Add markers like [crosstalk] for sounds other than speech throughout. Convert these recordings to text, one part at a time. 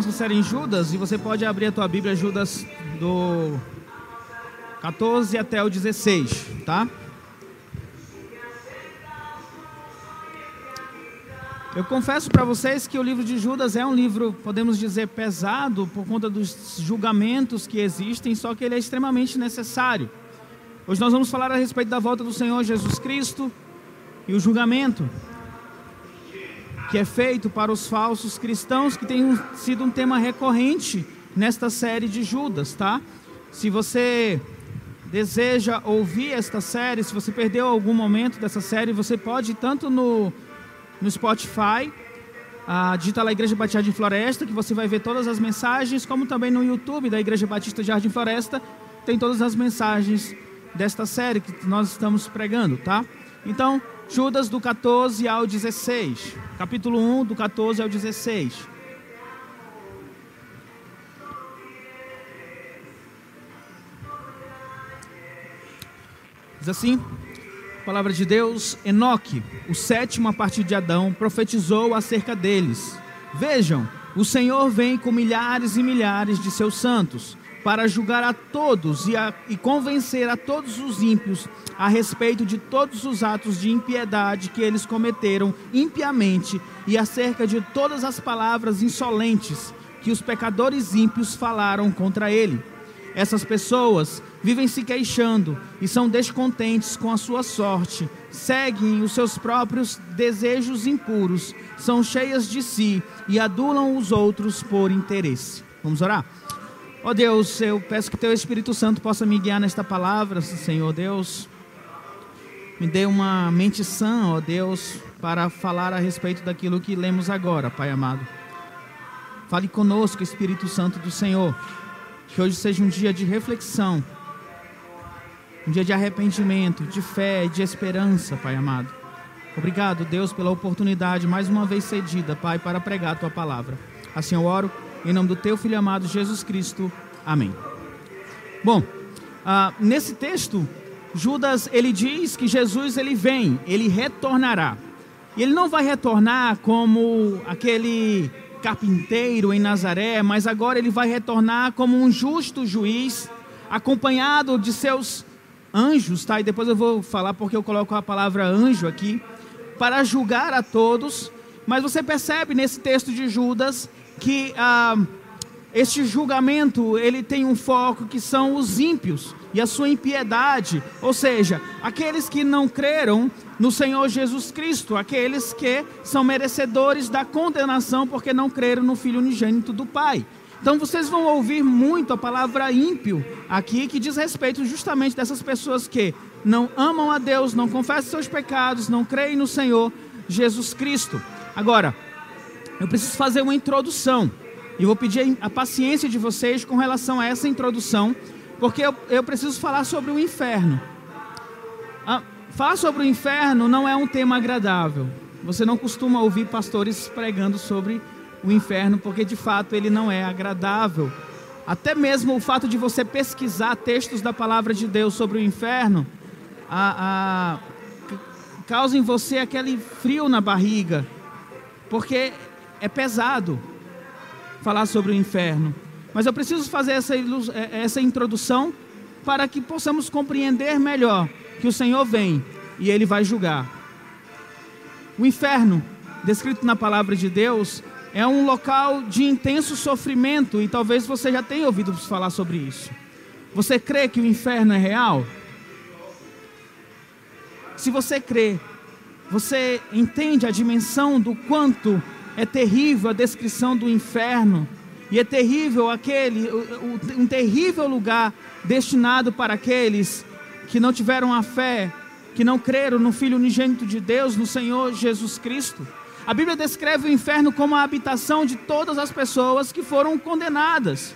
nossa série em Judas e você pode abrir a tua Bíblia, Judas do 14 até o 16, tá? Eu confesso para vocês que o livro de Judas é um livro, podemos dizer, pesado por conta dos julgamentos que existem, só que ele é extremamente necessário. Hoje nós vamos falar a respeito da volta do Senhor Jesus Cristo e o julgamento que é feito para os falsos cristãos, que tem sido um tema recorrente nesta série de Judas, tá? Se você deseja ouvir esta série, se você perdeu algum momento dessa série, você pode tanto no, no Spotify, ah, digita lá Igreja Batista de Floresta, que você vai ver todas as mensagens, como também no YouTube da Igreja Batista Jardim Floresta, tem todas as mensagens desta série que nós estamos pregando, tá? Então, Judas do 14 ao 16. Capítulo 1, do 14 ao 16. Diz assim: Palavra de Deus, Enoque, o sétimo a partir de Adão, profetizou acerca deles. Vejam, o Senhor vem com milhares e milhares de seus santos para julgar a todos e, a, e convencer a todos os ímpios a respeito de todos os atos de impiedade que eles cometeram impiamente e acerca de todas as palavras insolentes que os pecadores ímpios falaram contra ele. Essas pessoas vivem se queixando e são descontentes com a sua sorte, seguem os seus próprios desejos impuros, são cheias de si e adulam os outros por interesse. Vamos orar? Ó oh Deus, eu peço que Teu Espírito Santo possa me guiar nesta palavra, Senhor Deus. Me dê uma mente sã, ó oh Deus, para falar a respeito daquilo que lemos agora, Pai amado. Fale conosco, Espírito Santo do Senhor. Que hoje seja um dia de reflexão, um dia de arrependimento, de fé e de esperança, Pai amado. Obrigado, Deus, pela oportunidade mais uma vez cedida, Pai, para pregar a Tua palavra. Assim eu oro em nome do teu filho amado Jesus Cristo. Amém. Bom, ah, nesse texto, Judas ele diz que Jesus ele vem, ele retornará. E ele não vai retornar como aquele carpinteiro em Nazaré, mas agora ele vai retornar como um justo juiz, acompanhado de seus anjos, tá? E depois eu vou falar porque eu coloco a palavra anjo aqui, para julgar a todos. Mas você percebe nesse texto de Judas que ah, este julgamento ele tem um foco que são os ímpios e a sua impiedade, ou seja, aqueles que não creram no Senhor Jesus Cristo, aqueles que são merecedores da condenação porque não creram no Filho unigênito do Pai. Então vocês vão ouvir muito a palavra ímpio aqui, que diz respeito justamente dessas pessoas que não amam a Deus, não confessam seus pecados, não creem no Senhor Jesus Cristo. Agora, eu preciso fazer uma introdução. E vou pedir a paciência de vocês com relação a essa introdução, porque eu, eu preciso falar sobre o inferno. Ah, falar sobre o inferno não é um tema agradável. Você não costuma ouvir pastores pregando sobre o inferno, porque de fato ele não é agradável. Até mesmo o fato de você pesquisar textos da palavra de Deus sobre o inferno, a, a, causa em você aquele frio na barriga, porque é pesado falar sobre o inferno. Mas eu preciso fazer essa, é, essa introdução para que possamos compreender melhor que o Senhor vem e ele vai julgar. O inferno, descrito na palavra de Deus, é um local de intenso sofrimento e talvez você já tenha ouvido falar sobre isso. Você crê que o inferno é real? Se você crê, você entende a dimensão do quanto é terrível a descrição do inferno. E é terrível aquele, um terrível lugar destinado para aqueles que não tiveram a fé, que não creram no Filho unigênito de Deus, no Senhor Jesus Cristo. A Bíblia descreve o inferno como a habitação de todas as pessoas que foram condenadas,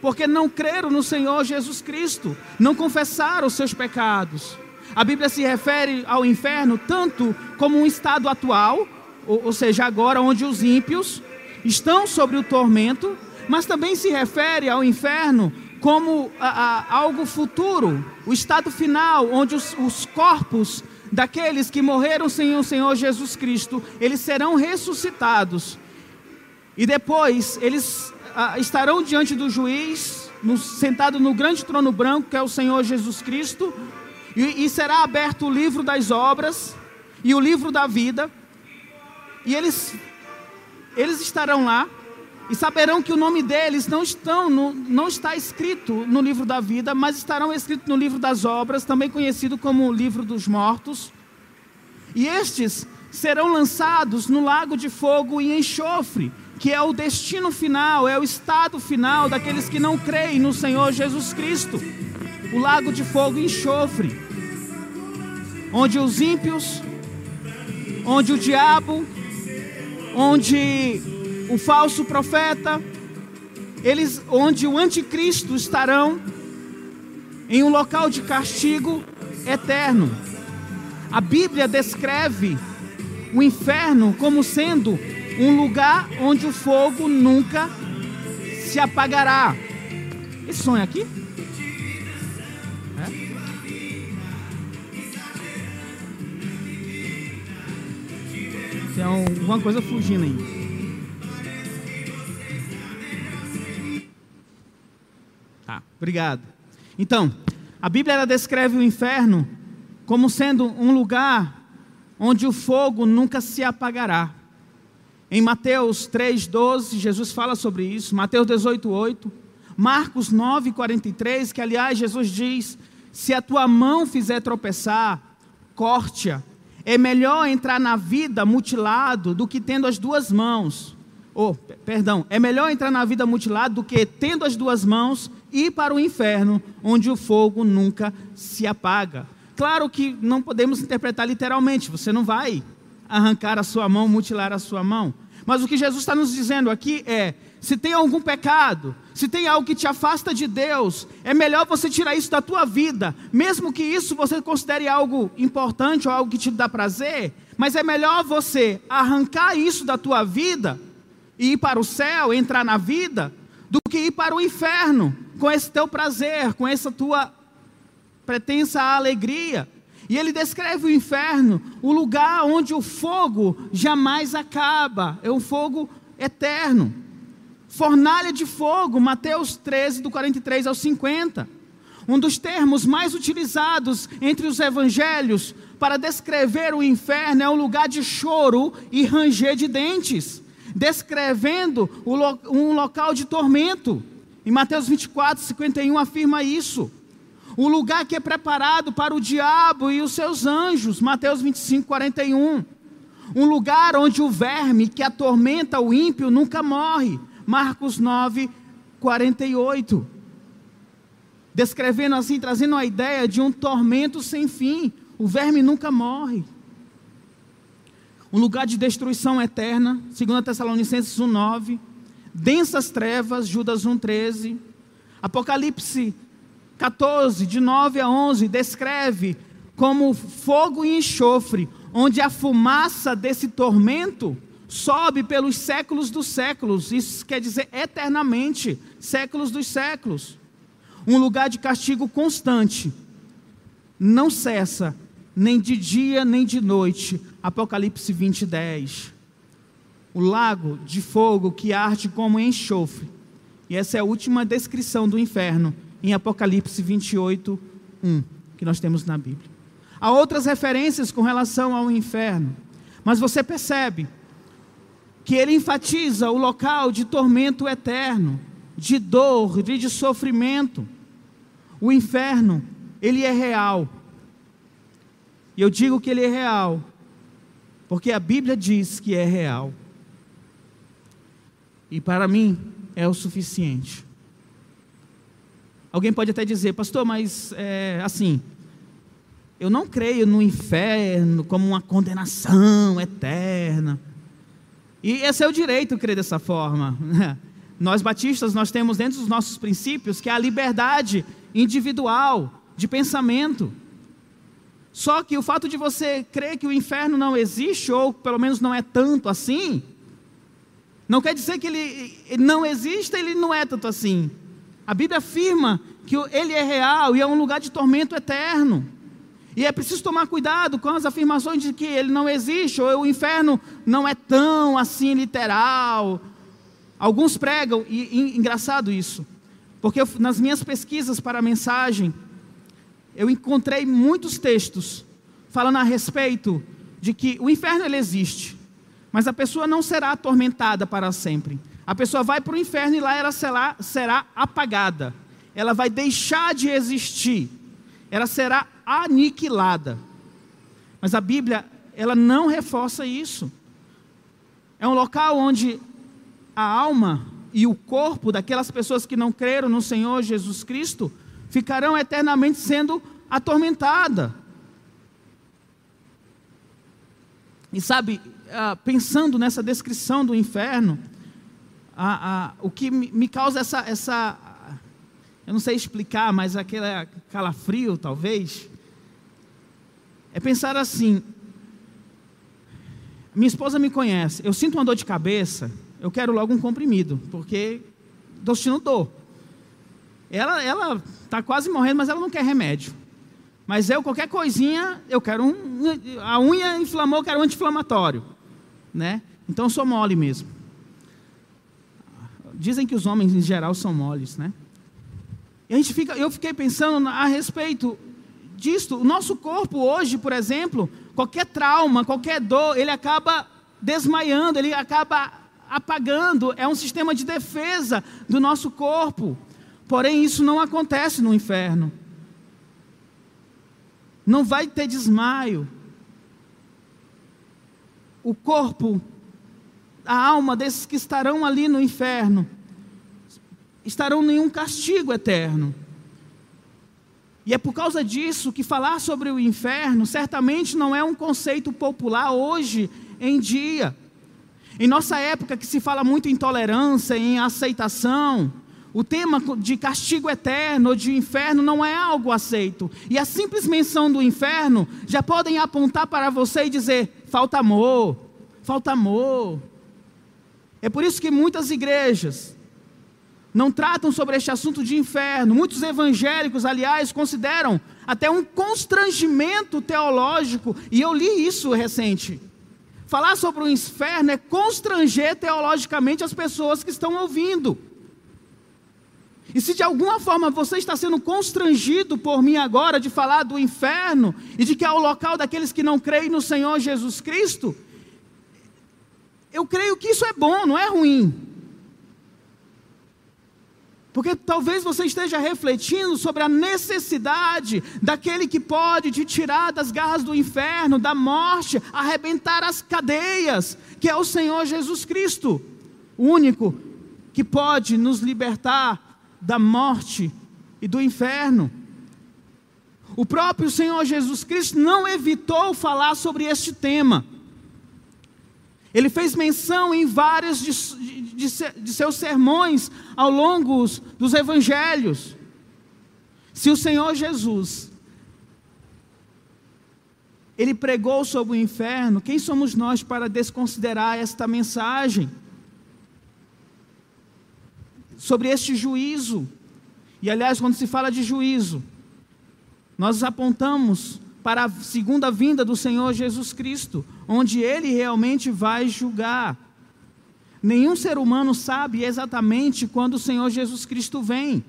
porque não creram no Senhor Jesus Cristo, não confessaram os seus pecados. A Bíblia se refere ao inferno tanto como um estado atual, ou, ou seja, agora onde os ímpios estão sobre o tormento, mas também se refere ao inferno como a, a, algo futuro, o estado final, onde os, os corpos daqueles que morreram sem o Senhor Jesus Cristo, eles serão ressuscitados. E depois eles estarão diante do juiz, no, sentado no grande trono branco, que é o Senhor Jesus Cristo, e, e será aberto o livro das obras e o livro da vida, e eles, eles estarão lá e saberão que o nome deles não, estão no, não está escrito no livro da vida, mas estarão escritos no livro das obras, também conhecido como o livro dos mortos. E estes serão lançados no lago de fogo e enxofre, que é o destino final, é o estado final daqueles que não creem no Senhor Jesus Cristo. O lago de fogo e enxofre, onde os ímpios, onde o diabo, onde o falso profeta, eles, onde o anticristo estarão em um local de castigo eterno. A Bíblia descreve o inferno como sendo um lugar onde o fogo nunca se apagará. Esse sonho aqui? Tem alguma coisa fugindo aí. Obrigado. Então, a Bíblia ela descreve o inferno como sendo um lugar onde o fogo nunca se apagará. Em Mateus 3,12, Jesus fala sobre isso. Mateus 18,8. Marcos 9,43, que aliás Jesus diz: Se a tua mão fizer tropeçar, corte-a. É melhor entrar na vida mutilado do que tendo as duas mãos. Oh, perdão, é melhor entrar na vida mutilado do que tendo as duas mãos ir para o inferno, onde o fogo nunca se apaga. Claro que não podemos interpretar literalmente, você não vai arrancar a sua mão, mutilar a sua mão. Mas o que Jesus está nos dizendo aqui é: se tem algum pecado, se tem algo que te afasta de Deus, é melhor você tirar isso da tua vida, mesmo que isso você considere algo importante ou algo que te dá prazer, mas é melhor você arrancar isso da tua vida e ir para o céu, entrar na vida, do que ir para o inferno com esse teu prazer, com essa tua pretensa alegria. E ele descreve o inferno, o lugar onde o fogo jamais acaba, é um fogo eterno. Fornalha de fogo, Mateus 13, do 43 ao 50. Um dos termos mais utilizados entre os evangelhos para descrever o inferno é um lugar de choro e ranger de dentes descrevendo um local de tormento. Em Mateus 24, 51 afirma isso. O lugar que é preparado para o diabo e os seus anjos. Mateus 25, 41. Um lugar onde o verme que atormenta o ímpio nunca morre. Marcos 9, 48. Descrevendo assim, trazendo a ideia de um tormento sem fim. O verme nunca morre um lugar de destruição eterna, 2 Tessalonicenses 1,9, densas trevas, Judas 1,13, Apocalipse 14, de 9 a 11, descreve como fogo e enxofre, onde a fumaça desse tormento sobe pelos séculos dos séculos, isso quer dizer eternamente, séculos dos séculos. Um lugar de castigo constante, não cessa, nem de dia nem de noite, Apocalipse 20, 10. O lago de fogo que arde como enxofre. E essa é a última descrição do inferno em Apocalipse 28, 1, que nós temos na Bíblia. Há outras referências com relação ao inferno, mas você percebe que ele enfatiza o local de tormento eterno, de dor, de sofrimento. O inferno, ele é real. E eu digo que ele é real, porque a Bíblia diz que é real. E para mim é o suficiente. Alguém pode até dizer, pastor, mas é, assim, eu não creio no inferno como uma condenação eterna. E esse é o direito crer dessa forma. [laughs] Nós batistas, nós temos dentro dos nossos princípios que é a liberdade individual de pensamento. Só que o fato de você crer que o inferno não existe, ou pelo menos não é tanto assim, não quer dizer que ele não existe, ele não é tanto assim. A Bíblia afirma que ele é real e é um lugar de tormento eterno. E é preciso tomar cuidado com as afirmações de que ele não existe, ou o inferno não é tão assim literal, Alguns pregam, e, e engraçado isso, porque eu, nas minhas pesquisas para a mensagem, eu encontrei muitos textos falando a respeito de que o inferno ele existe, mas a pessoa não será atormentada para sempre. A pessoa vai para o inferno e lá ela será, será apagada. Ela vai deixar de existir. Ela será aniquilada. Mas a Bíblia, ela não reforça isso. É um local onde a alma e o corpo daquelas pessoas que não creram no Senhor Jesus Cristo ficarão eternamente sendo atormentada. E sabe, ah, pensando nessa descrição do inferno, o que me causa essa, essa, eu não sei explicar, mas aquele calafrio, talvez, é pensar assim: minha esposa me conhece, eu sinto uma dor de cabeça, eu quero logo um comprimido, porque estou sentindo dor. Ela está quase morrendo, mas ela não quer remédio. Mas eu, qualquer coisinha, eu quero um. A unha inflamou, eu quero um anti-inflamatório. Né? Então eu sou mole mesmo. Dizem que os homens em geral são moles, né? A gente fica, eu fiquei pensando a respeito disto. O nosso corpo hoje, por exemplo, qualquer trauma, qualquer dor, ele acaba desmaiando, ele acaba apagando. É um sistema de defesa do nosso corpo. Porém, isso não acontece no inferno. Não vai ter desmaio. O corpo a alma desses que estarão ali no inferno estarão em um castigo eterno. E é por causa disso que falar sobre o inferno certamente não é um conceito popular hoje em dia. Em nossa época que se fala muito em tolerância, em aceitação, o tema de castigo eterno ou de inferno não é algo aceito. E a simples menção do inferno já podem apontar para você e dizer: falta amor, falta amor, é por isso que muitas igrejas não tratam sobre este assunto de inferno. Muitos evangélicos, aliás, consideram até um constrangimento teológico, e eu li isso recente. Falar sobre o inferno é constranger teologicamente as pessoas que estão ouvindo. E se de alguma forma você está sendo constrangido por mim agora de falar do inferno e de que é o local daqueles que não creem no Senhor Jesus Cristo, eu creio que isso é bom, não é ruim. Porque talvez você esteja refletindo sobre a necessidade daquele que pode te tirar das garras do inferno, da morte, arrebentar as cadeias, que é o Senhor Jesus Cristo, o único que pode nos libertar da morte e do inferno. O próprio Senhor Jesus Cristo não evitou falar sobre este tema. Ele fez menção em vários de, de, de, seus sermões ao longo dos evangelhos. Se o Senhor Jesus, ele pregou sobre o inferno, quem somos nós para desconsiderar esta mensagem? Sobre este juízo. E aliás, quando se fala de juízo, nós apontamos para a segunda vinda do Senhor Jesus Cristo, onde ele realmente vai julgar. Nenhum ser humano sabe exatamente quando o Senhor Jesus Cristo vem.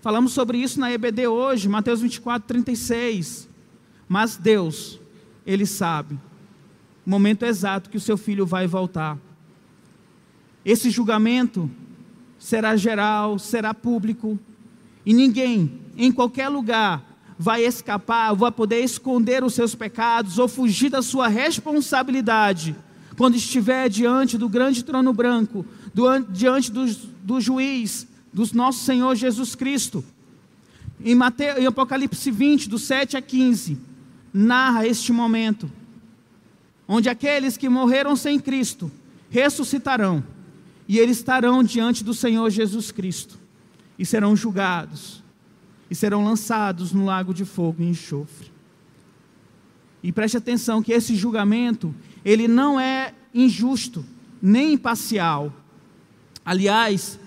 Falamos sobre isso na EBD hoje, Mateus 24, 36. Mas Deus, Ele sabe o momento exato que o seu filho vai voltar. Esse julgamento será geral, será público, e ninguém, em qualquer lugar, vai escapar, vai poder esconder os seus pecados ou fugir da sua responsabilidade quando estiver diante do grande trono branco, do, diante do, do juiz, do nosso Senhor Jesus Cristo. Em, Mateus, em Apocalipse 20, do 7 a 15, narra este momento, onde aqueles que morreram sem Cristo ressuscitarão, e eles estarão diante do Senhor Jesus Cristo, e serão julgados e serão lançados no lago de fogo e enxofre. E preste atenção que esse julgamento, ele não é injusto, nem imparcial. Aliás,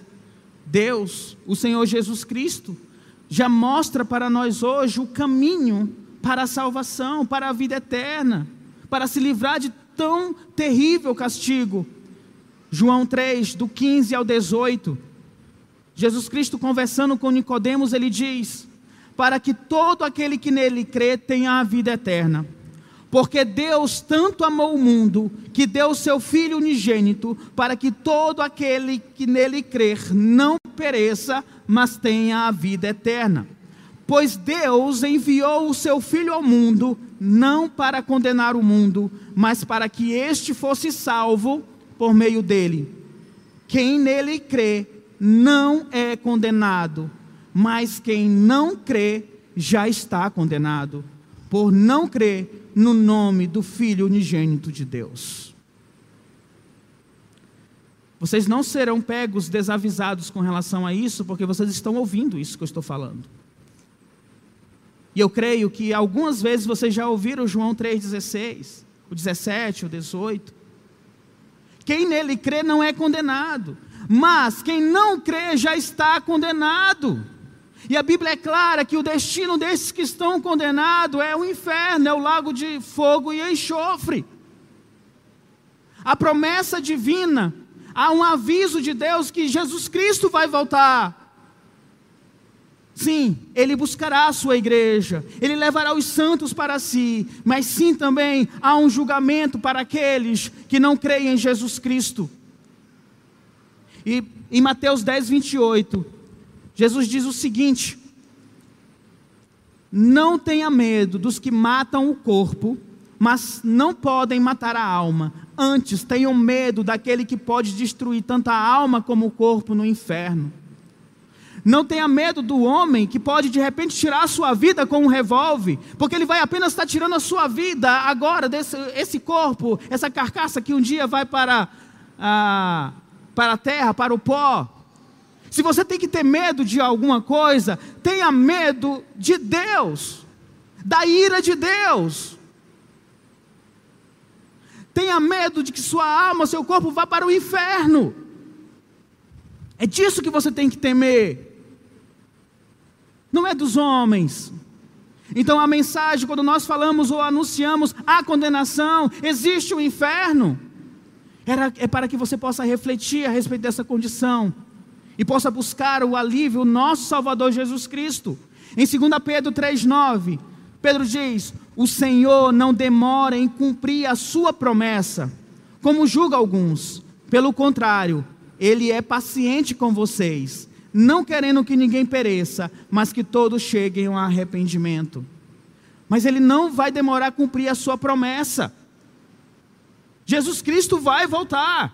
Deus, o Senhor Jesus Cristo, já mostra para nós hoje o caminho para a salvação, para a vida eterna, para se livrar de tão terrível castigo. João 3, do 15 ao 18. Jesus Cristo conversando com Nicodemos, ele diz: "Para que todo aquele que nele crê tenha a vida eterna." Porque Deus tanto amou o mundo que deu o seu Filho unigênito para que todo aquele que nele crer não pereça, mas tenha a vida eterna. Pois Deus enviou o seu Filho ao mundo não para condenar o mundo, mas para que este fosse salvo por meio dele. Quem nele crê não é condenado, mas quem não crê já está condenado, por não crer no nome do Filho unigênito de Deus. Vocês não serão pegos desavisados com relação a isso, porque vocês estão ouvindo isso que eu estou falando. E eu creio que algumas vezes vocês já ouviram João 3,16, o 17, o 18. Quem nele crê não é condenado, mas quem não crê já está condenado. E a Bíblia é clara que o destino desses que estão condenados é o inferno, é o lago de fogo e enxofre. A promessa divina, há um aviso de Deus que Jesus Cristo vai voltar. Sim, ele buscará a sua igreja, ele levará os santos para si, mas sim também há um julgamento para aqueles que não creem em Jesus Cristo. E em Mateus 10, 28, Jesus diz o seguinte: Não tenha medo dos que matam o corpo, mas não podem matar a alma. Antes, tenham medo daquele que pode destruir tanto a alma como o corpo no inferno. Não tenha medo do homem que pode de repente tirar a sua vida com um revólver, porque ele vai apenas estar tirando a sua vida agora desse esse corpo, essa carcaça que um dia vai para a, para a terra, para o pó. Se você tem que ter medo de alguma coisa, tenha medo de Deus, da ira de Deus. Tenha medo de que sua alma, seu corpo vá para o inferno. É disso que você tem que temer. Não é dos homens. Então a mensagem, quando nós falamos ou anunciamos a condenação, existe o inferno, era, é para que você possa refletir a respeito dessa condição e possa buscar o alívio, o nosso Salvador Jesus Cristo. Em 2 Pedro 3,9, Pedro diz: O Senhor não demora em cumprir a sua promessa, como julga alguns. Pelo contrário, Ele é paciente com vocês, não querendo que ninguém pereça, mas que todos cheguem ao arrependimento. Mas Ele não vai demorar a cumprir a sua promessa. Jesus Cristo vai voltar.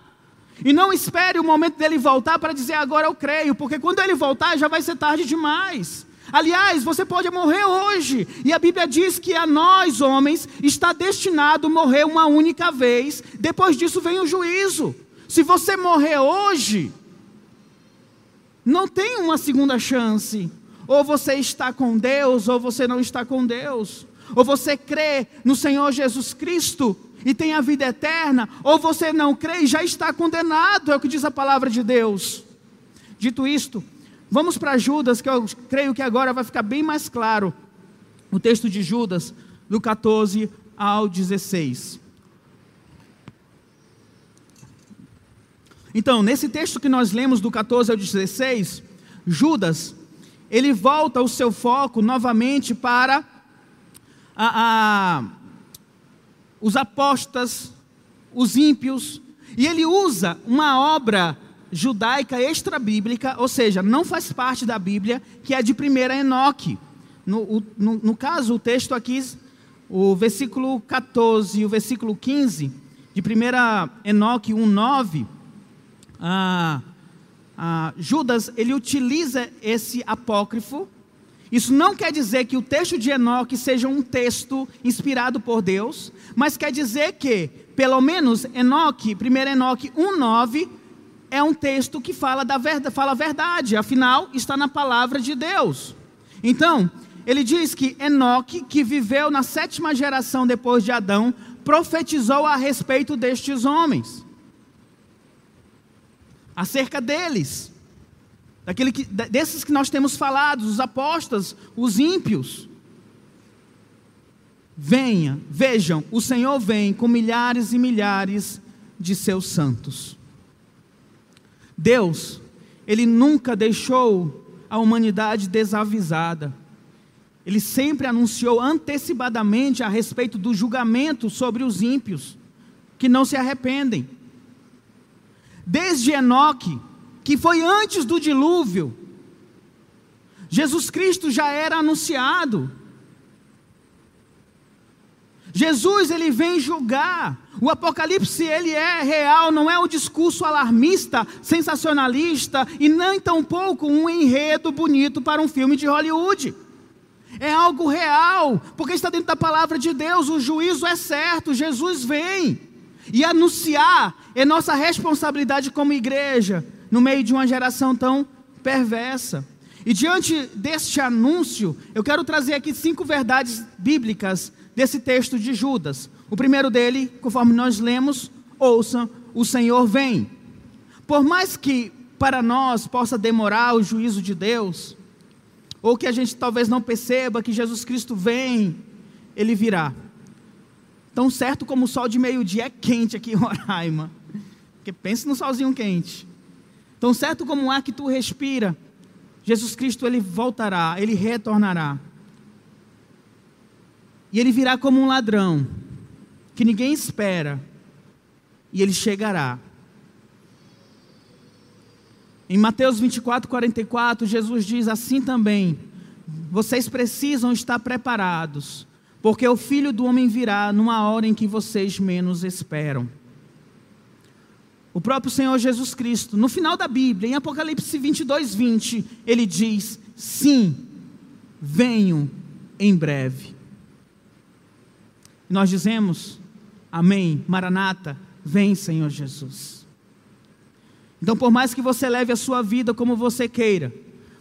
E não espere o momento dele voltar para dizer agora eu creio, porque quando ele voltar já vai ser tarde demais. Aliás, você pode morrer hoje, e a Bíblia diz que a nós, homens, está destinado morrer uma única vez, depois disso vem o juízo. Se você morrer hoje, não tem uma segunda chance. Ou você está com Deus, ou você não está com Deus. Ou você crê no Senhor Jesus Cristo, e tem a vida eterna, ou você não crê e já está condenado, é o que diz a palavra de Deus. Dito isto, vamos para Judas, que eu creio que agora vai ficar bem mais claro o texto de Judas, do 14 ao 16. Então, nesse texto que nós lemos do 14 ao 16, Judas, ele volta o seu foco novamente para a, a os apóstatas, os ímpios, e ele usa uma obra judaica extra-bíblica, ou seja, não faz parte da Bíblia, que é de 1 Enoque. No, no, no, caso, o texto aqui, o versículo 14 e o versículo 15, de 1 Enoque 1,9, ah, ah, Judas, ele utiliza esse apócrifo, isso não quer dizer que o texto de Enoque seja um texto inspirado por Deus, mas quer dizer que, pelo menos, Enoque, 1 Enoque 1,9, é um texto que fala, da verdade, fala a verdade, afinal, está na palavra de Deus. Então, ele diz que Enoque, que viveu na sétima geração depois de Adão, profetizou a respeito destes homens, acerca deles daquele que, desses que nós temos falado, os apóstolos, os ímpios. Venha, vejam, o Senhor vem com milhares e milhares de seus santos. Deus, Ele nunca deixou a humanidade desavisada. Ele sempre anunciou antecipadamente a respeito do julgamento sobre os ímpios, que não se arrependem. Desde Enoque, que foi antes do dilúvio, Jesus Cristo já era anunciado. Jesus ele vem julgar. O Apocalipse ele é real, não é um discurso alarmista, sensacionalista e nem tampouco um enredo bonito para um filme de Hollywood. É algo real, porque está dentro da palavra de Deus, o juízo é certo, Jesus vem. E anunciar é nossa responsabilidade como igreja, no meio de uma geração tão perversa. E diante deste anúncio, eu quero trazer aqui cinco verdades bíblicas desse texto de Judas. O primeiro dele, conforme nós lemos, ouçam, o Senhor vem. Por mais que para nós possa demorar o juízo de Deus, ou que a gente talvez não perceba que Jesus Cristo vem, ele virá. Tão certo como o sol de meio-dia é quente aqui em Roraima. Porque pense no solzinho quente. Tão certo como ar que tu respira, Jesus Cristo ele voltará, ele retornará. E ele virá como um ladrão, que ninguém espera, e ele chegará. Em Mateus 24, 44, Jesus diz assim também: Vocês precisam estar preparados, porque o filho do homem virá numa hora em que vocês menos esperam. O próprio Senhor Jesus Cristo, no final da Bíblia, em Apocalipse 22, 20, ele diz: Sim, venho em breve. nós dizemos: Amém, Maranata, vem, Senhor Jesus. Então, por mais que você leve a sua vida como você queira,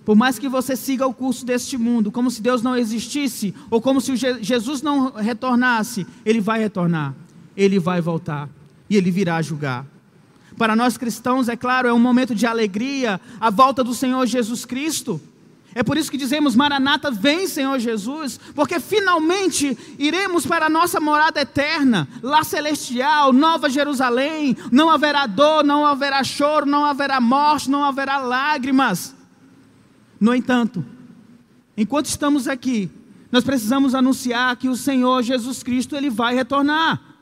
por mais que você siga o curso deste mundo, como se Deus não existisse, ou como se Jesus não retornasse, Ele vai retornar, Ele vai voltar e Ele virá julgar. Para nós cristãos, é claro, é um momento de alegria, a volta do Senhor Jesus Cristo. É por isso que dizemos: Maranata, vem, Senhor Jesus, porque finalmente iremos para a nossa morada eterna, lá celestial, Nova Jerusalém. Não haverá dor, não haverá choro, não haverá morte, não haverá lágrimas. No entanto, enquanto estamos aqui, nós precisamos anunciar que o Senhor Jesus Cristo ele vai retornar.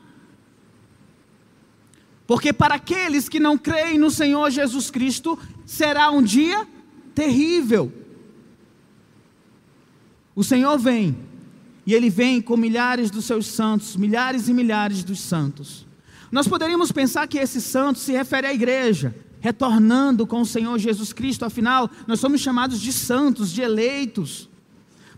Porque para aqueles que não creem no Senhor Jesus Cristo, será um dia terrível. O Senhor vem, e Ele vem com milhares dos seus santos, milhares e milhares dos santos. Nós poderíamos pensar que esse santo se refere à igreja, retornando com o Senhor Jesus Cristo, afinal, nós somos chamados de santos, de eleitos.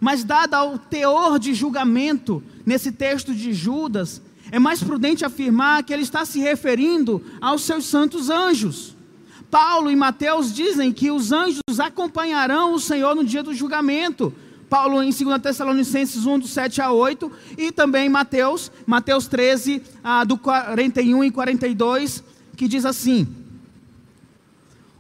Mas, dado o teor de julgamento nesse texto de Judas, é mais prudente afirmar que ele está se referindo aos seus santos anjos. Paulo e Mateus dizem que os anjos acompanharão o Senhor no dia do julgamento. Paulo em 2 Tessalonicenses 1, do 7 a 8, e também Mateus, Mateus 13, ah, do 41 e 42, que diz assim: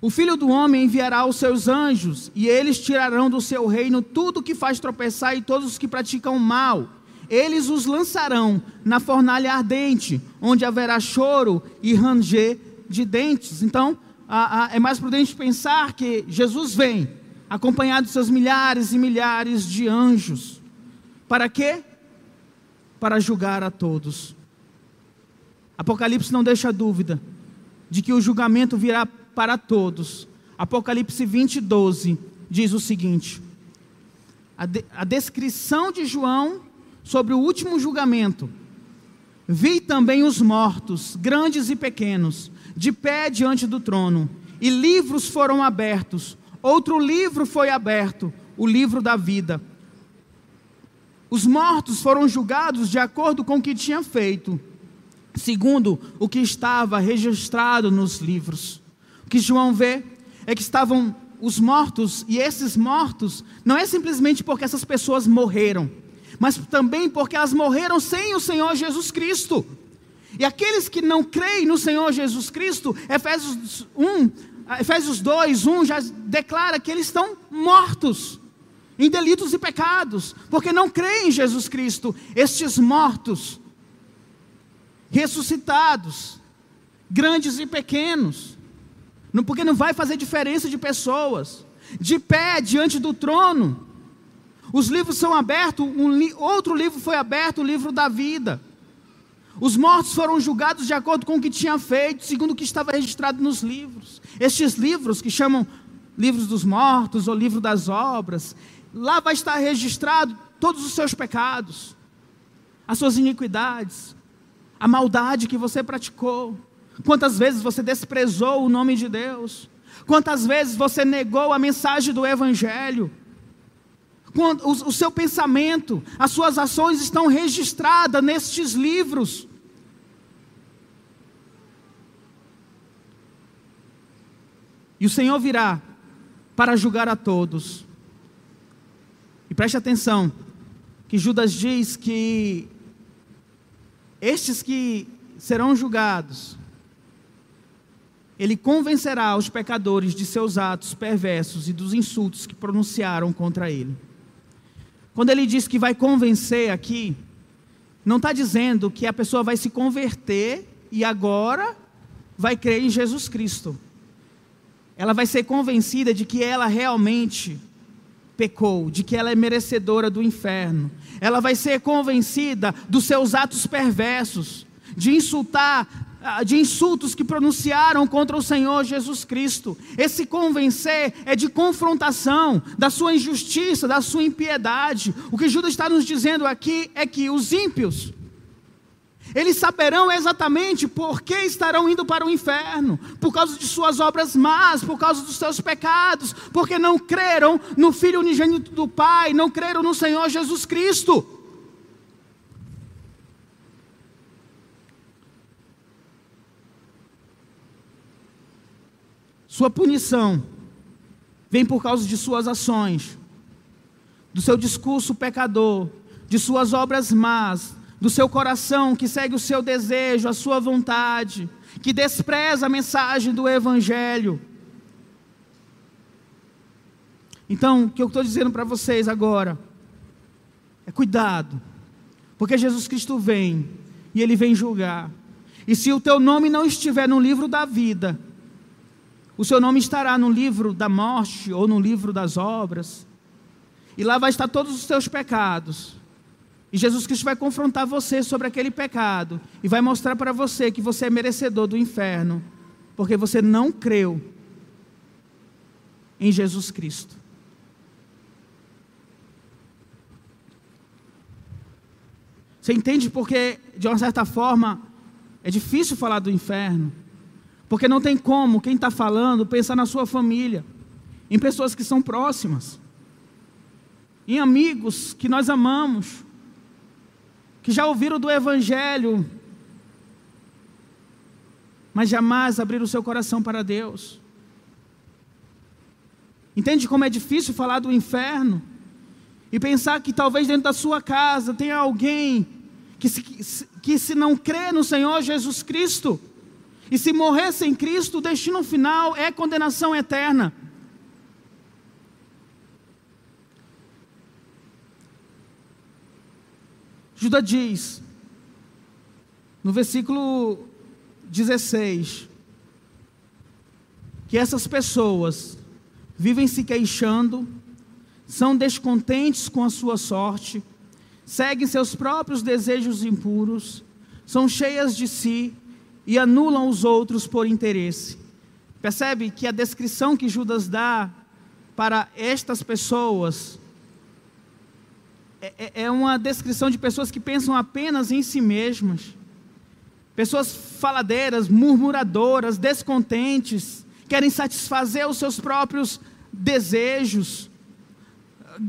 O filho do homem enviará os seus anjos, e eles tirarão do seu reino tudo que faz tropeçar e todos os que praticam mal eles os lançarão na fornalha ardente, onde haverá choro e ranger de dentes. Então, a, a, é mais prudente pensar que Jesus vem, acompanhado de seus milhares e milhares de anjos. Para quê? Para julgar a todos. Apocalipse não deixa dúvida de que o julgamento virá para todos. Apocalipse 20, 12 diz o seguinte: a, de, a descrição de João sobre o último julgamento. Vi também os mortos, grandes e pequenos, de pé diante do trono, e livros foram abertos. Outro livro foi aberto, o livro da vida. Os mortos foram julgados de acordo com o que tinham feito, segundo o que estava registrado nos livros. O que João vê é que estavam os mortos, e esses mortos não é simplesmente porque essas pessoas morreram mas também porque elas morreram sem o Senhor Jesus Cristo. E aqueles que não creem no Senhor Jesus Cristo, Efésios 1, Efésios 2, 1 já declara que eles estão mortos em delitos e pecados, porque não creem em Jesus Cristo. Estes mortos, ressuscitados, grandes e pequenos, porque não vai fazer diferença de pessoas. De pé diante do trono, os livros são abertos, um li outro livro foi aberto, o livro da vida. Os mortos foram julgados de acordo com o que tinha feito, segundo o que estava registrado nos livros. Estes livros, que chamam livros dos mortos ou livro das obras, lá vai estar registrado todos os seus pecados, as suas iniquidades, a maldade que você praticou, quantas vezes você desprezou o nome de Deus, quantas vezes você negou a mensagem do Evangelho. O, o seu pensamento, as suas ações estão registradas nestes livros. E o Senhor virá para julgar a todos. E preste atenção, que Judas diz que estes que serão julgados, ele convencerá os pecadores de seus atos perversos e dos insultos que pronunciaram contra ele. Quando ele diz que vai convencer aqui, não está dizendo que a pessoa vai se converter e agora vai crer em Jesus Cristo. Ela vai ser convencida de que ela realmente pecou, de que ela é merecedora do inferno. Ela vai ser convencida dos seus atos perversos, de insultar de insultos que pronunciaram contra o Senhor Jesus Cristo. Esse convencer é de confrontação da sua injustiça, da sua impiedade. O que Judas está nos dizendo aqui é que os ímpios, eles saberão exatamente por que estarão indo para o inferno, por causa de suas obras más, por causa dos seus pecados, porque não creram no Filho unigênito do Pai, não creram no Senhor Jesus Cristo. Sua punição vem por causa de suas ações, do seu discurso pecador, de suas obras más, do seu coração que segue o seu desejo, a sua vontade, que despreza a mensagem do Evangelho. Então, o que eu estou dizendo para vocês agora é cuidado, porque Jesus Cristo vem e Ele vem julgar. E se o teu nome não estiver no livro da vida, o seu nome estará no livro da morte ou no livro das obras. E lá vai estar todos os teus pecados. E Jesus Cristo vai confrontar você sobre aquele pecado e vai mostrar para você que você é merecedor do inferno, porque você não creu em Jesus Cristo. Você entende porque, de uma certa forma, é difícil falar do inferno? Porque não tem como quem está falando pensar na sua família, em pessoas que são próximas, em amigos que nós amamos, que já ouviram do Evangelho, mas jamais abriram o seu coração para Deus. Entende como é difícil falar do inferno? E pensar que talvez dentro da sua casa tenha alguém que se, que se não crê no Senhor Jesus Cristo, e se morrer sem Cristo, o destino final é condenação eterna. Judas diz, no versículo 16, que essas pessoas vivem se queixando, são descontentes com a sua sorte, seguem seus próprios desejos impuros, são cheias de si, e anulam os outros por interesse. Percebe que a descrição que Judas dá para estas pessoas é, é, é uma descrição de pessoas que pensam apenas em si mesmas, pessoas faladeiras, murmuradoras, descontentes, querem satisfazer os seus próprios desejos,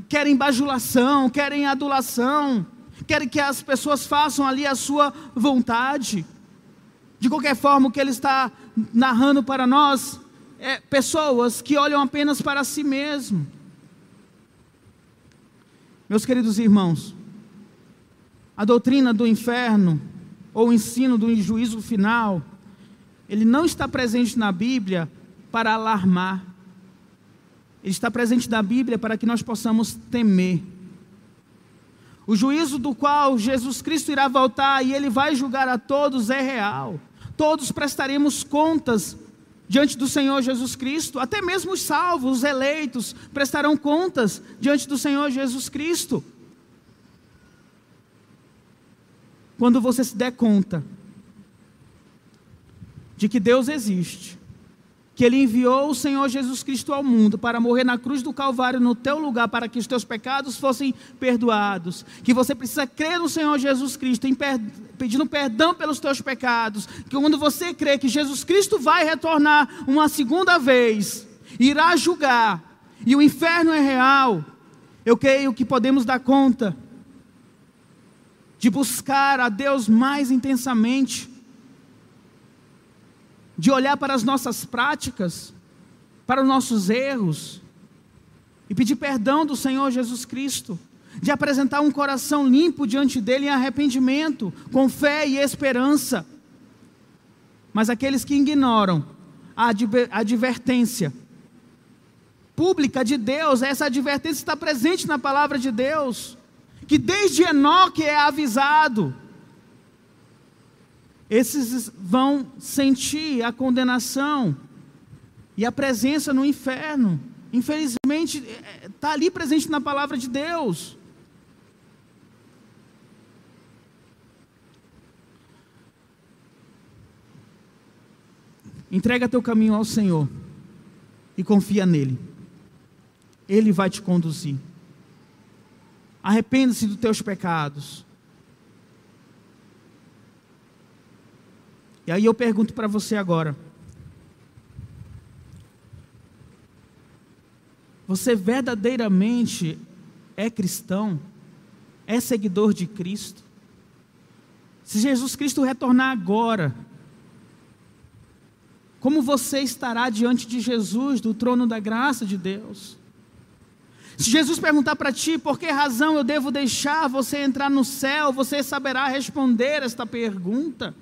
querem bajulação, querem adulação, querem que as pessoas façam ali a sua vontade. De qualquer forma, o que ele está narrando para nós é pessoas que olham apenas para si mesmo. Meus queridos irmãos, a doutrina do inferno, ou o ensino do juízo final, ele não está presente na Bíblia para alarmar. Ele está presente na Bíblia para que nós possamos temer. O juízo do qual Jesus Cristo irá voltar e ele vai julgar a todos é real. Todos prestaremos contas diante do Senhor Jesus Cristo, até mesmo os salvos, os eleitos, prestarão contas diante do Senhor Jesus Cristo. Quando você se der conta de que Deus existe, que Ele enviou o Senhor Jesus Cristo ao mundo para morrer na cruz do Calvário no teu lugar, para que os teus pecados fossem perdoados, que você precisa crer no Senhor Jesus Cristo, per... pedindo perdão pelos teus pecados, que quando você crê que Jesus Cristo vai retornar uma segunda vez, irá julgar, e o inferno é real, eu creio que podemos dar conta de buscar a Deus mais intensamente, de olhar para as nossas práticas, para os nossos erros, e pedir perdão do Senhor Jesus Cristo, de apresentar um coração limpo diante dele em arrependimento, com fé e esperança. Mas aqueles que ignoram a advertência pública de Deus, essa advertência está presente na palavra de Deus, que desde Enoque é avisado esses vão sentir a condenação e a presença no inferno. Infelizmente, está é, ali presente na palavra de Deus. Entrega teu caminho ao Senhor e confia nele. Ele vai te conduzir. Arrependa-se dos teus pecados. E aí eu pergunto para você agora: Você verdadeiramente é cristão? É seguidor de Cristo? Se Jesus Cristo retornar agora, como você estará diante de Jesus, do trono da graça de Deus? Se Jesus perguntar para ti por que razão eu devo deixar você entrar no céu, você saberá responder esta pergunta.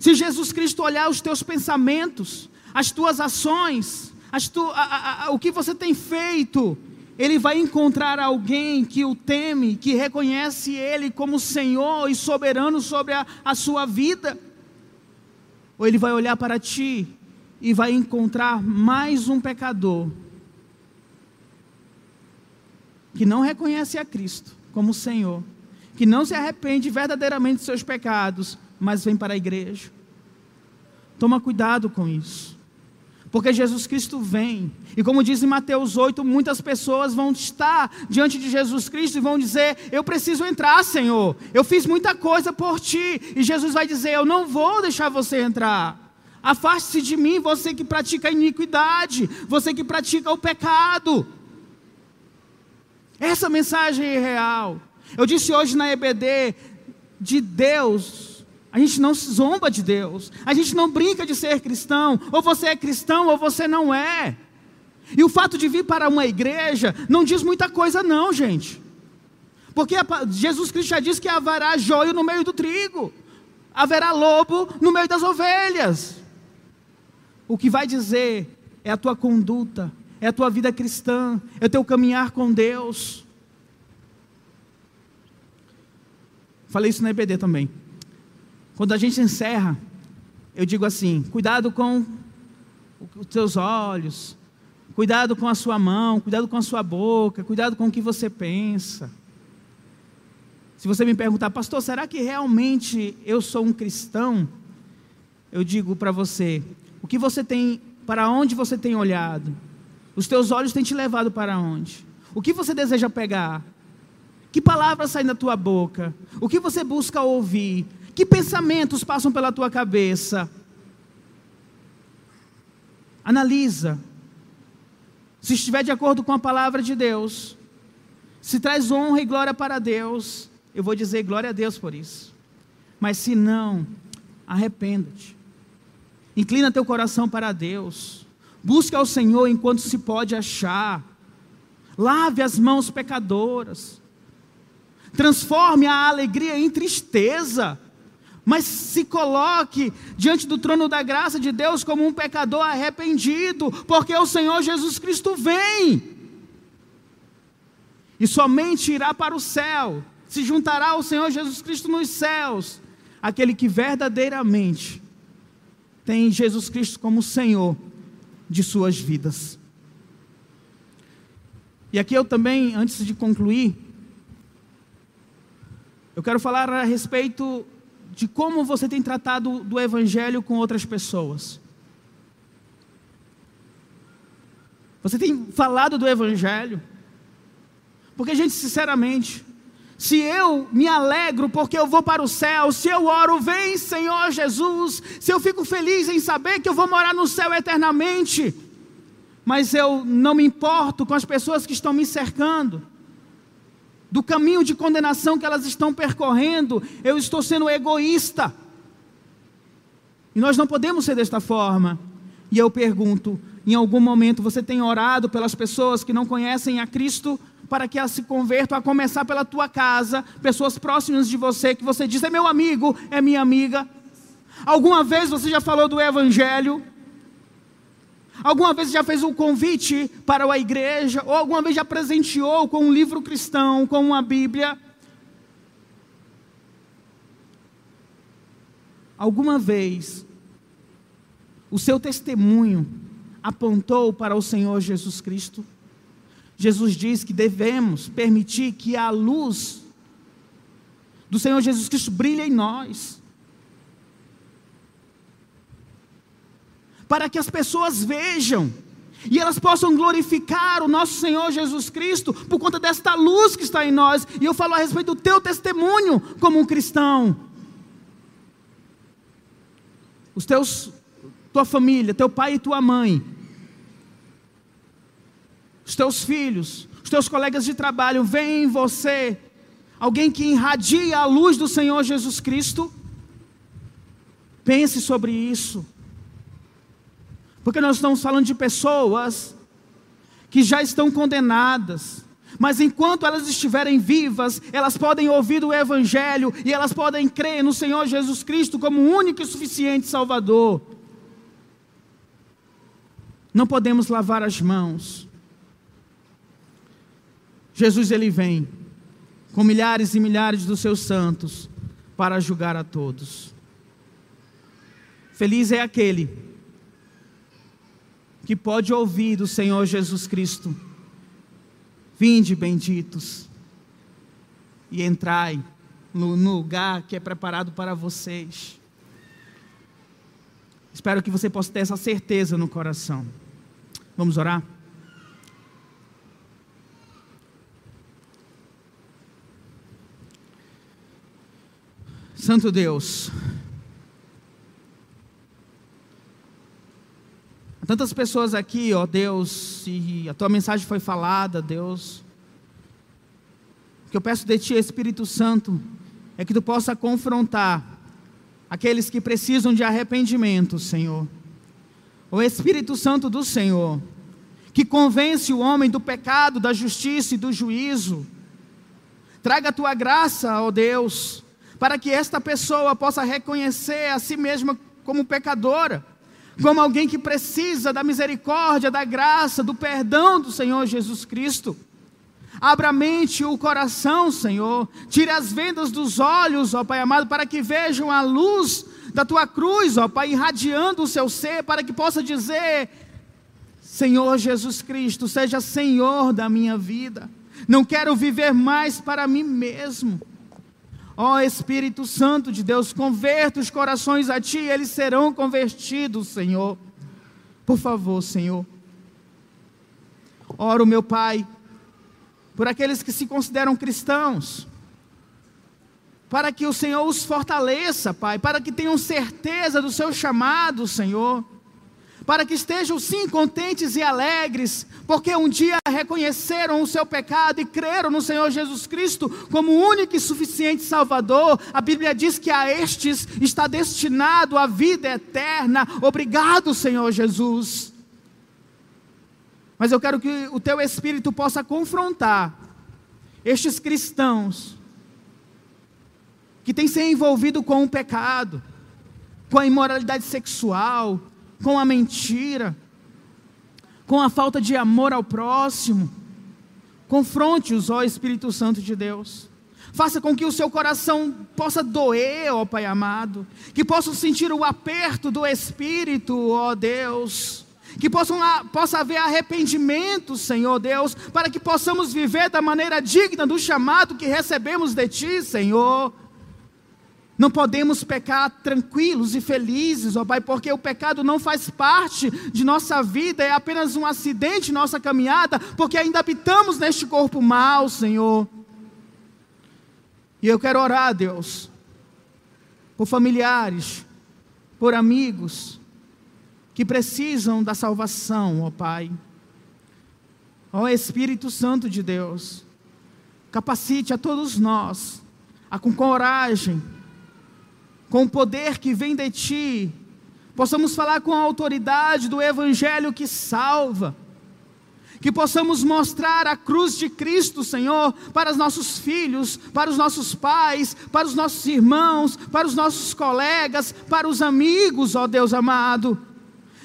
Se Jesus Cristo olhar os teus pensamentos, as tuas ações, as tu, a, a, o que você tem feito, ele vai encontrar alguém que o teme, que reconhece Ele como Senhor e soberano sobre a, a sua vida. Ou ele vai olhar para ti e vai encontrar mais um pecador que não reconhece a Cristo como Senhor, que não se arrepende verdadeiramente de seus pecados, mas vem para a igreja. Toma cuidado com isso. Porque Jesus Cristo vem, e como diz em Mateus 8, muitas pessoas vão estar diante de Jesus Cristo e vão dizer: Eu preciso entrar, Senhor, eu fiz muita coisa por ti. E Jesus vai dizer: Eu não vou deixar você entrar. Afaste-se de mim, você que pratica a iniquidade, você que pratica o pecado. Essa mensagem é real. Eu disse hoje na EBD: de Deus a gente não se zomba de Deus. A gente não brinca de ser cristão. Ou você é cristão ou você não é. E o fato de vir para uma igreja não diz muita coisa, não, gente. Porque Jesus Cristo já disse que haverá joio no meio do trigo, haverá lobo no meio das ovelhas. O que vai dizer é a tua conduta, é a tua vida cristã, é o teu caminhar com Deus. Falei isso na EBD também. Quando a gente encerra, eu digo assim: cuidado com os seus olhos, cuidado com a sua mão, cuidado com a sua boca, cuidado com o que você pensa. Se você me perguntar, pastor, será que realmente eu sou um cristão? Eu digo para você: o que você tem, para onde você tem olhado? Os teus olhos têm te levado para onde? O que você deseja pegar? Que palavras saem da tua boca? O que você busca ouvir? Que pensamentos passam pela tua cabeça? Analisa. Se estiver de acordo com a palavra de Deus, se traz honra e glória para Deus, eu vou dizer glória a Deus por isso. Mas se não, arrependa-te. Inclina teu coração para Deus. Busca ao Senhor enquanto se pode achar. Lave as mãos pecadoras. Transforme a alegria em tristeza mas se coloque diante do trono da graça de Deus como um pecador arrependido, porque o Senhor Jesus Cristo vem. E somente irá para o céu, se juntará ao Senhor Jesus Cristo nos céus, aquele que verdadeiramente tem Jesus Cristo como Senhor de suas vidas. E aqui eu também, antes de concluir, eu quero falar a respeito de como você tem tratado do Evangelho com outras pessoas. Você tem falado do Evangelho? Porque, gente, sinceramente, se eu me alegro porque eu vou para o céu, se eu oro, vem Senhor Jesus, se eu fico feliz em saber que eu vou morar no céu eternamente, mas eu não me importo com as pessoas que estão me cercando, do caminho de condenação que elas estão percorrendo, eu estou sendo egoísta. E nós não podemos ser desta forma. E eu pergunto: em algum momento você tem orado pelas pessoas que não conhecem a Cristo para que elas se convertam, a começar pela tua casa, pessoas próximas de você que você diz é meu amigo, é minha amiga? Alguma vez você já falou do Evangelho? Alguma vez já fez um convite para a igreja? Ou alguma vez já presenteou com um livro cristão, com uma Bíblia? Alguma vez o seu testemunho apontou para o Senhor Jesus Cristo? Jesus diz que devemos permitir que a luz do Senhor Jesus Cristo brilhe em nós. Para que as pessoas vejam e elas possam glorificar o nosso Senhor Jesus Cristo por conta desta luz que está em nós. E eu falo a respeito do teu testemunho como um cristão. Os teus, tua família, teu pai e tua mãe, os teus filhos, os teus colegas de trabalho, veem em você alguém que irradia a luz do Senhor Jesus Cristo. Pense sobre isso. Porque nós estamos falando de pessoas que já estão condenadas, mas enquanto elas estiverem vivas, elas podem ouvir o Evangelho e elas podem crer no Senhor Jesus Cristo como único e suficiente Salvador. Não podemos lavar as mãos. Jesus ele vem com milhares e milhares dos seus santos para julgar a todos. Feliz é aquele que pode ouvir do Senhor Jesus Cristo: Vinde, benditos, e entrai no, lugar que é preparado para vocês. Espero que você possa ter essa certeza no coração. Vamos orar? Santo Deus, Tantas pessoas aqui, ó Deus, e a tua mensagem foi falada, Deus. O que eu peço de ti, Espírito Santo, é que tu possa confrontar aqueles que precisam de arrependimento, Senhor. O Espírito Santo do Senhor, que convence o homem do pecado, da justiça e do juízo. Traga a tua graça, ó Deus, para que esta pessoa possa reconhecer a si mesma como pecadora como alguém que precisa da misericórdia, da graça, do perdão do Senhor Jesus Cristo. Abra a mente e o coração, Senhor. Tire as vendas dos olhos, ó Pai amado, para que vejam a luz da tua cruz, ó Pai, irradiando o seu ser, para que possa dizer: Senhor Jesus Cristo, seja Senhor da minha vida. Não quero viver mais para mim mesmo. Ó oh, Espírito Santo de Deus, converta os corações a Ti, eles serão convertidos, Senhor. Por favor, Senhor. Oro, meu Pai, por aqueles que se consideram cristãos, para que o Senhor os fortaleça, Pai, para que tenham certeza do seu chamado, Senhor para que estejam sim contentes e alegres, porque um dia reconheceram o seu pecado e creram no Senhor Jesus Cristo como único e suficiente Salvador. A Bíblia diz que a estes está destinado a vida eterna. Obrigado, Senhor Jesus. Mas eu quero que o teu Espírito possa confrontar estes cristãos que têm se envolvido com o pecado, com a imoralidade sexual, com a mentira, com a falta de amor ao próximo. Confronte-os, ó Espírito Santo de Deus. Faça com que o seu coração possa doer, ó Pai amado. Que possam sentir o aperto do Espírito, ó Deus. Que possam, possa haver arrependimento, Senhor Deus, para que possamos viver da maneira digna do chamado que recebemos de Ti, Senhor. Não podemos pecar tranquilos e felizes, ó Pai, porque o pecado não faz parte de nossa vida, é apenas um acidente em nossa caminhada, porque ainda habitamos neste corpo mal, Senhor. E eu quero orar, Deus, por familiares, por amigos que precisam da salvação, ó Pai. Ó Espírito Santo de Deus, capacite a todos nós a com coragem com o poder que vem de Ti, possamos falar com a autoridade do Evangelho que salva, que possamos mostrar a cruz de Cristo, Senhor, para os nossos filhos, para os nossos pais, para os nossos irmãos, para os nossos colegas, para os amigos, ó Deus amado.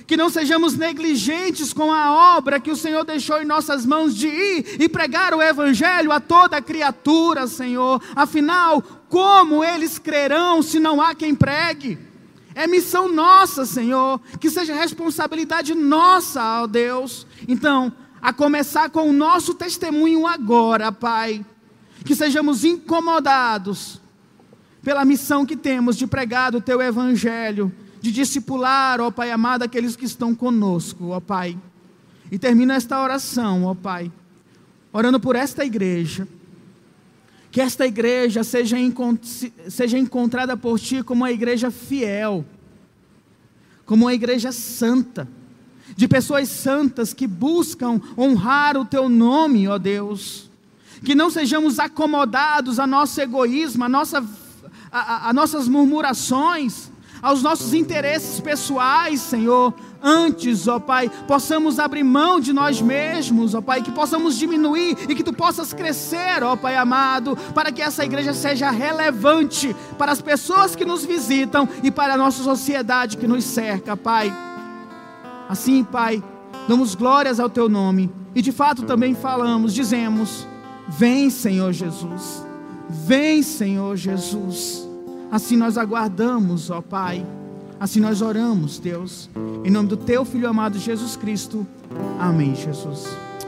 Que não sejamos negligentes com a obra que o Senhor deixou em nossas mãos de ir e pregar o Evangelho a toda criatura, Senhor. Afinal, como eles crerão se não há quem pregue? É missão nossa, Senhor, que seja responsabilidade nossa, ó Deus. Então, a começar com o nosso testemunho agora, Pai, que sejamos incomodados pela missão que temos de pregar o Teu Evangelho, de discipular, ó Pai amado, aqueles que estão conosco, ó Pai. E termino esta oração, ó Pai, orando por esta igreja que esta igreja seja, seja encontrada por ti como uma igreja fiel, como uma igreja santa, de pessoas santas que buscam honrar o teu nome, ó Deus. Que não sejamos acomodados a nosso egoísmo, a, nossa, a, a, a nossas murmurações, aos nossos interesses pessoais, Senhor, antes, ó Pai, possamos abrir mão de nós mesmos, ó Pai, que possamos diminuir e que Tu possas crescer, ó Pai amado, para que essa igreja seja relevante para as pessoas que nos visitam e para a nossa sociedade que nos cerca, Pai. Assim, Pai, damos glórias ao Teu nome e de fato também falamos, dizemos: Vem, Senhor Jesus, vem, Senhor Jesus. Assim nós aguardamos, ó Pai. Assim nós oramos, Deus, em nome do teu filho amado Jesus Cristo. Amém, Jesus.